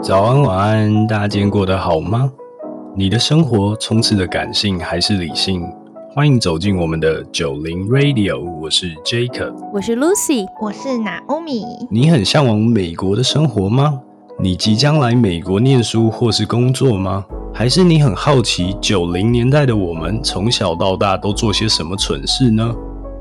早安，晚安，大家今天过得好吗？你的生活充斥着感性还是理性？欢迎走进我们的九零 Radio，我是 Jacob，我是 Lucy，我是 Naomi。你很向往美国的生活吗？你即将来美国念书或是工作吗？还是你很好奇九零年代的我们从小到大都做些什么蠢事呢？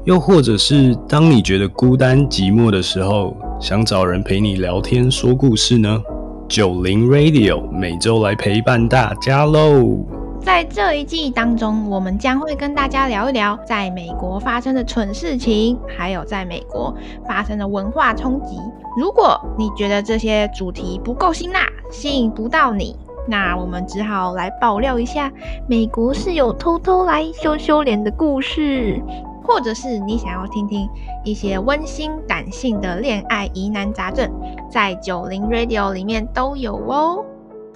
又或者是当你觉得孤单寂寞的时候，想找人陪你聊天说故事呢？九零 Radio 每周来陪伴大家喽！在这一季当中，我们将会跟大家聊一聊在美国发生的蠢事情，还有在美国发生的文化冲击。如果你觉得这些主题不够辛辣，吸引不到你，那我们只好来爆料一下，美国是有偷偷来羞羞脸的故事。或者是你想要听听一些温馨感性的恋爱疑难杂症，在九零 Radio 里面都有哦。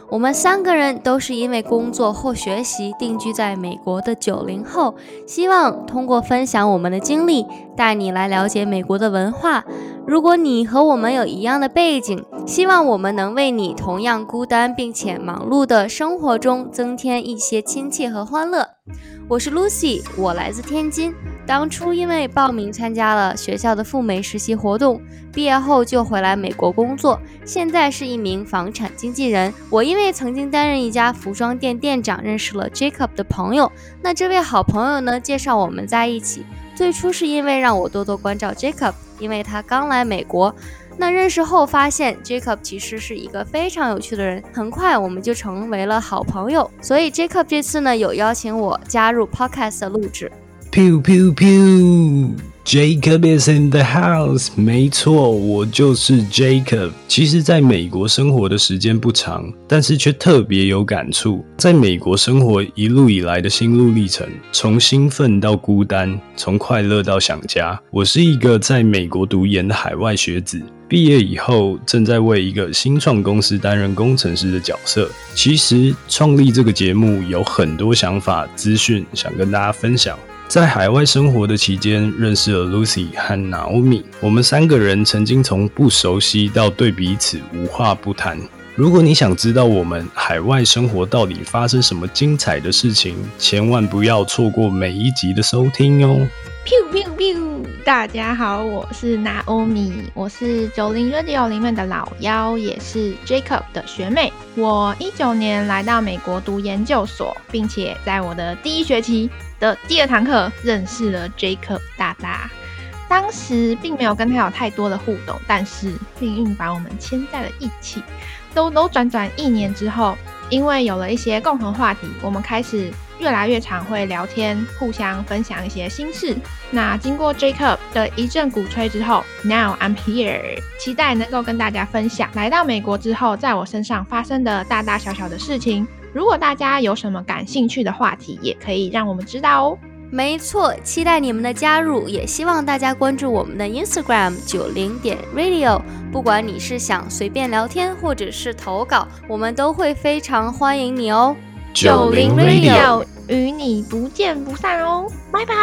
我们三个人都是因为工作或学习定居在美国的九零后，希望通过分享我们的经历，带你来了解美国的文化。如果你和我们有一样的背景，希望我们能为你同样孤单并且忙碌的生活中增添一些亲切和欢乐。我是 Lucy，我来自天津。当初因为报名参加了学校的赴美实习活动，毕业后就回来美国工作，现在是一名房产经纪人。我因为曾经担任一家服装店店长，认识了 Jacob 的朋友。那这位好朋友呢，介绍我们在一起。最初是因为让我多多关照 Jacob，因为他刚来美国。那认识后发现 Jacob 其实是一个非常有趣的人，很快我们就成为了好朋友。所以 Jacob 这次呢，有邀请我加入 Podcast 的录制。Pew pew pew，Jacob is in the house。没错，我就是 Jacob。其实，在美国生活的时间不长，但是却特别有感触。在美国生活一路以来的心路历程，从兴奋到孤单，从快乐到想家。我是一个在美国读研的海外学子，毕业以后正在为一个新创公司担任工程师的角色。其实，创立这个节目有很多想法、资讯想跟大家分享。在海外生活的期间，认识了 Lucy 和 Naomi。我们三个人曾经从不熟悉到对彼此无话不谈。如果你想知道我们海外生活到底发生什么精彩的事情，千万不要错过每一集的收听哦。大家好，我是 Naomi，我是九零 Radio 里面的老幺，也是 Jacob 的学妹。我一九年来到美国读研究所，并且在我的第一学期的第二堂课认识了 Jacob 大大。当时并没有跟他有太多的互动，但是命运把我们牵在了一起。兜兜转转一年之后，因为有了一些共同话题，我们开始。越来越常会聊天，互相分享一些心事。那经过 Jacob 的一阵鼓吹之后，Now I'm here，期待能够跟大家分享来到美国之后，在我身上发生的大大小小的事情。如果大家有什么感兴趣的话题，也可以让我们知道哦。没错，期待你们的加入，也希望大家关注我们的 Instagram 九零点 Radio。不管你是想随便聊天，或者是投稿，我们都会非常欢迎你哦。九零 Radio 与你不见不散哦，拜拜。